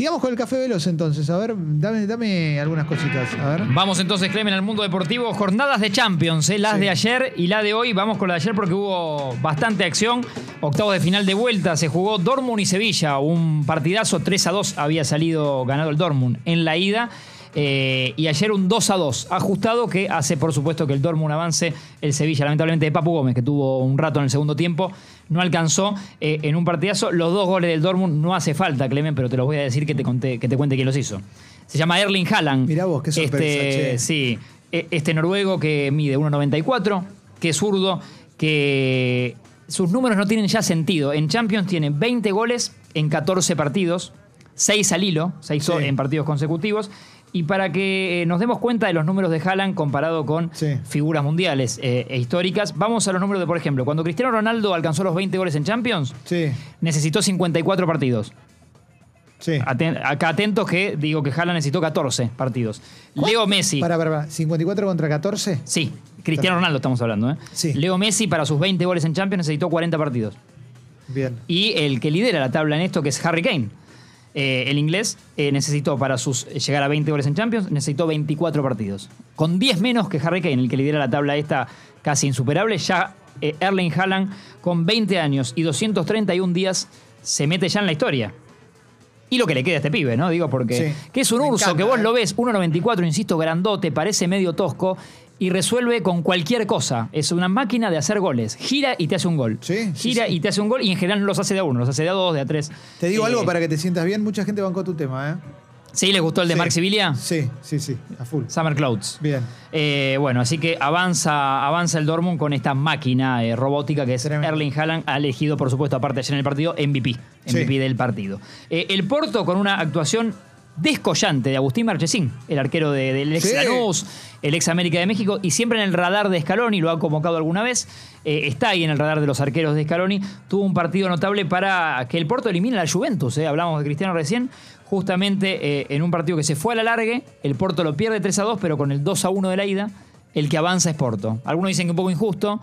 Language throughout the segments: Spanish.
Sigamos con el café veloz entonces. A ver, dame, dame algunas cositas. A ver. Vamos entonces, Clemen, al mundo deportivo. Jornadas de Champions, ¿eh? las Sí. de ayer y la de hoy. Vamos con la de ayer porque hubo bastante acción. Octavos de final de vuelta. Se jugó Dortmund y Sevilla. Un partidazo 3 a 2 había salido ganado el Dortmund en la ida. Eh, y ayer un 2 a 2 ajustado que hace por supuesto que el Dortmund avance. El Sevilla, lamentablemente, de Papu Gómez, que tuvo un rato en el segundo tiempo, no alcanzó eh, en un partidazo. Los dos goles del Dortmund no hace falta, Clemen, pero te los voy a decir que te, conté, que te cuente quién los hizo. Se llama Erling Haaland. Mirá vos, qué sorpresa, Este, che. Sí, e- este noruego que mide 1,94, que es zurdo, que sus números no tienen ya sentido. En Champions tiene 20 goles en 14 partidos, 6 al hilo, 6 Sí. en partidos consecutivos. Y para que eh, nos demos cuenta de los números de Haaland comparado con Sí. figuras mundiales eh, e históricas, vamos a los números de, por ejemplo, cuando Cristiano Ronaldo alcanzó los 20 goles en Champions, Sí, necesitó 54 partidos. sí. Aten- acá atentos que digo que Haaland necesitó 14 partidos. Leo Messi. Para, para, para. 54 contra 14. Sí, Cristiano Ronaldo estamos hablando. ¿eh? Sí. Leo Messi para sus 20 goles en Champions necesitó 40 partidos. Bien. Y el que lidera la tabla en esto, que es Harry Kane, eh, el inglés, eh, necesitó para sus llegar a 20 goles en Champions, necesitó 24 partidos. Con 10 menos que Harry Kane, el que lidera la tabla esta casi insuperable, ya eh, Erling Haaland con 20 años y 231 días se mete ya en la historia. Y lo que le queda a este pibe, ¿no? Digo, porque Sí. que es un urso, encanta, que vos ¿eh? lo ves, 1,94, insisto, grandote, parece medio tosco y resuelve con cualquier cosa. Es una máquina de hacer goles. Gira y te hace un gol. Sí, sí, Gira sí. y te hace un gol y en general no los hace de a uno, los hace de a dos, de a tres. Te digo Eh, algo para que te sientas bien. Mucha gente bancó tu tema, ¿eh? ¿Sí les gustó el de Sí. Mark Sibilia? Sí, sí, sí. A full. Summer Clouds. Bien. Eh, bueno, así que avanza, avanza el Dortmund con esta máquina eh, robótica que es Tremendo. Erling Haaland, ha elegido, por supuesto, aparte ayer en el partido, MVP. MVP Sí. del partido. Eh, el Porto con una actuación descollante de Agustín Marchesín, el arquero de- del ex Sí. Lanús, el ex América de México, y siempre en el radar de Scaloni, lo ha convocado alguna vez, eh, está ahí en el radar de los arqueros de Scaloni, tuvo un partido notable para que el Porto elimine a la Juventus, eh, hablamos de Cristiano recién, justamente eh, en un partido que se fue a la largue, el Porto lo pierde 3 a 2, pero con el 2 a 1 de la ida, el que avanza es Porto. Algunos dicen que un poco injusto,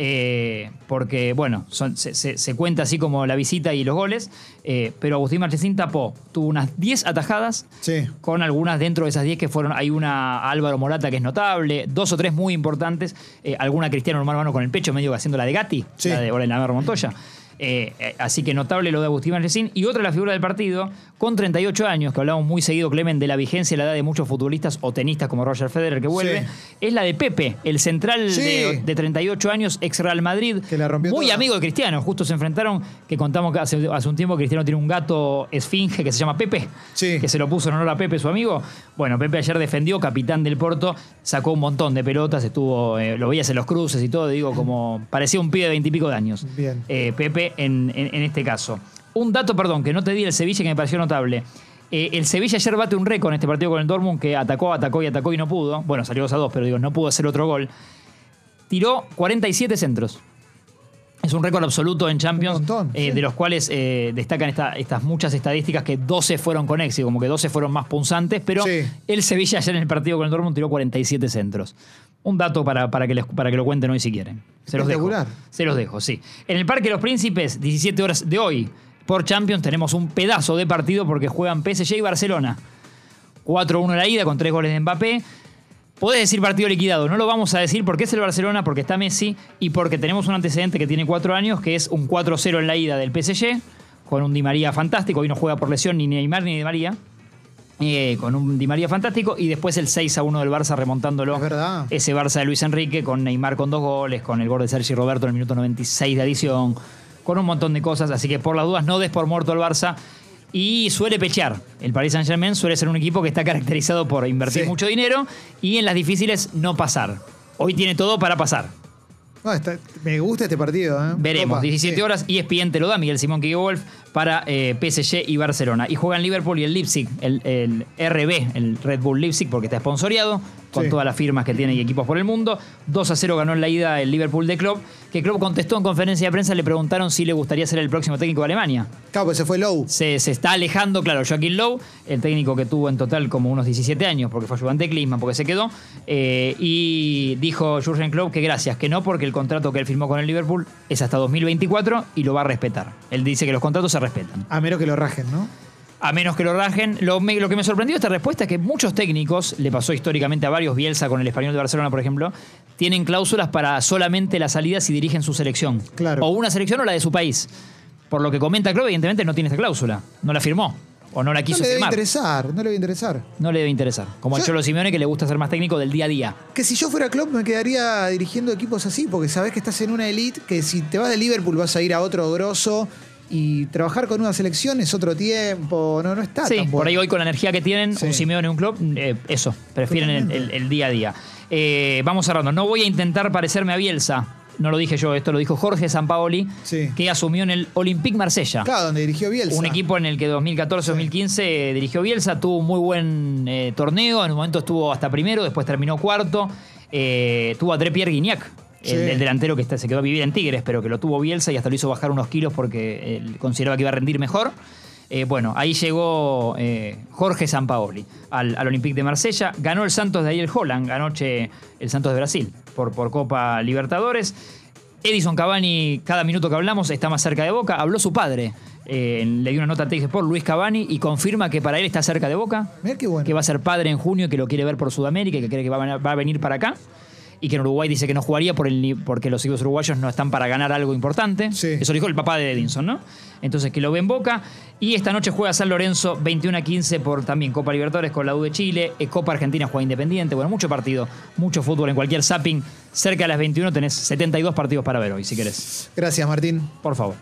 eh, porque, bueno, son- se, se- se cuenta así como la visita y los goles, eh, pero Agustín Marchesín tapó, tuvo unas 10 atajadas, Sí. con algunas dentro de esas 10 que fueron, hay una Álvaro Morata que es notable, dos o tres muy importantes, eh, alguna Cristiano mano a mano con el pecho, medio haciendo la de Gatti, Sí. la de Montoya. Eh, eh, así que notable lo de Agustín Marchesín. Y otra, la figura del partido, con 38 años, que hablamos muy seguido, Clemen, de la vigencia y la edad de muchos futbolistas o tenistas como Roger Federer que vuelve, Sí. es la de Pepe, el central Sí. de, de 38 años, ex Real Madrid. Que la rompió muy toda. amigo de Cristiano. Justo se enfrentaron, que contamos que hace, hace un tiempo Cristiano tiene un gato esfinge que se llama Pepe, Sí. que se lo puso en honor a Pepe, su amigo. Bueno, Pepe ayer defendió, capitán del Porto, sacó un montón de pelotas, estuvo, eh, lo veías en los cruces y todo, digo, como parecía un pibe de veintipico de años. Bien. Eh, En, en- en este caso. Un dato, perdón, que no te di el Sevilla que me pareció notable. Eh, el Sevilla ayer bate un récord en este partido con el Dortmund que atacó, atacó y atacó y no pudo. Bueno, salió 2 a 2, pero digo, no pudo hacer otro gol. Tiró 47 centros. Es un récord absoluto en Champions, montón, eh, sí. de los cuales eh, destacan esta- estas muchas estadísticas que 12 fueron con éxito, como que 12 fueron más punzantes, pero Sí. el Sevilla ayer en el partido con el Dortmund tiró 47 centros. Un dato para, para, que, les- para que lo cuenten hoy si quieren. Se los dejo. Se los dejo, sí. En el Parque de los Príncipes, 17 horas de hoy, por Champions, tenemos un pedazo de partido porque juegan PSG y Barcelona. 4-1 la ida con tres goles de Mbappé. Podés decir partido liquidado, no lo vamos a decir porque es el Barcelona, porque está Messi y porque tenemos un antecedente que tiene cuatro años, que es un 4-0 en la ida del PSG, con un Di María fantástico. Hoy no juega por lesión ni Neymar ni Di María. Eh, con un Di María fantástico y después el 6 a 1 del Barça remontándolo. Es verdad. Ese Barça de Luis Enrique con Neymar con dos goles, con el gol de Sergi Roberto en el minuto 96 de adición, con un montón de cosas. Así que por las dudas no des por muerto al Barça. Y suele pechear. El Paris Saint Germain suele ser un equipo que está caracterizado por invertir Sí. mucho dinero y en las difíciles no pasar. Hoy tiene todo para pasar. No, está- me gusta este partido, ¿eh? Veremos, Copa, 17 sí. horas y ESPN te lo da Miguel Simón Wolf para eh, PSG y Barcelona. Y juegan Liverpool y el Leipzig, el, el RB, el Red Bull Leipzig, porque está esponsoreado con Sí. todas las firmas que tiene y equipos por el mundo. 2 a 0 ganó en la ida el Liverpool de Klopp, que Klopp contestó en conferencia de prensa, le preguntaron si le gustaría ser el próximo técnico de Alemania. Claro, pues se fue Low. Se, se está alejando, claro, Joaquín Lowe, el técnico que tuvo en total como unos 17 años, porque fue ayudante de Klinsmann, porque se quedó, eh, y dijo Jurgen Klopp que gracias, que no, porque el contrato que él firmó con el Liverpool es hasta 2024 y lo va a respetar. Él dice que los contratos se respetan. A menos que lo rajen, ¿no? A menos que lo rajen. Lo, me- lo que me sorprendió de esta respuesta es que muchos técnicos, le pasó históricamente a varios, Bielsa con el español de Barcelona, por ejemplo, tienen cláusulas para solamente la salida si dirigen su selección. Claro. O una selección o la de su país. Por lo que comenta Klopp, evidentemente no tiene esta cláusula. No la firmó. O no la No quiso le debe firmar. interesar, no le debe interesar. No le debe interesar. Como Yo- Cholo Simeone que le gusta ser más técnico del día a día. Que si yo fuera Klopp me quedaría dirigiendo equipos así, porque sabés que estás en una elite, que si te vas de Liverpool vas a ir a otro grosso y trabajar con una selección es otro tiempo, no, no está Sí, tan por ahí hoy con la energía que tienen, Sí. un Simeone un club, eso, prefieren el, el- el día a día. Eh, vamos cerrando. No voy a intentar parecerme a Bielsa. No lo dije yo, esto lo dijo Jorge Sampaoli, Sí. que asumió en el Olympique Marsella. Claro, donde dirigió Bielsa. Un equipo en el que 2014-2015 dirigió Bielsa, tuvo un muy buen eh, torneo, en un momento estuvo hasta primero, después terminó cuarto, eh, tuvo a Trepierre Guignac, Sí. el, el delantero que está- se quedó a vivir en Tigres, pero que lo tuvo Bielsa y hasta lo hizo bajar unos kilos porque él consideraba que iba a rendir mejor. Eh, bueno, ahí llegó eh, Jorge Sampaoli al, al Olympique de Marsella. Ganó el Santos de Ariel Holland, anoche el Santos de Brasil por, por Copa Libertadores. Edison Cavani, cada minuto que hablamos, está más cerca de Boca. Habló su padre. eh, le dio una nota a Tex Sport, Luis Cavani, y confirma que para él está cerca de Boca. Qué bueno. Que va a ser padre en junio, y que lo quiere ver por Sudamérica, y que cree que va a, ven- va a venir para acá. Y que en Uruguay dice que no jugaría por el, porque los equipos uruguayos no están para ganar algo importante. Sí. Eso dijo el papá de Edinson, ¿no? Entonces que lo ve en Boca. Y esta noche juega San Lorenzo 21 a 15 por también Copa Libertadores con la U de Chile. eh, Copa Argentina juega Independiente. Bueno, mucho partido, mucho fútbol en cualquier zapping. Cerca de las 21 tenés 72 partidos para ver hoy, si querés. Gracias, Martín. Por favor.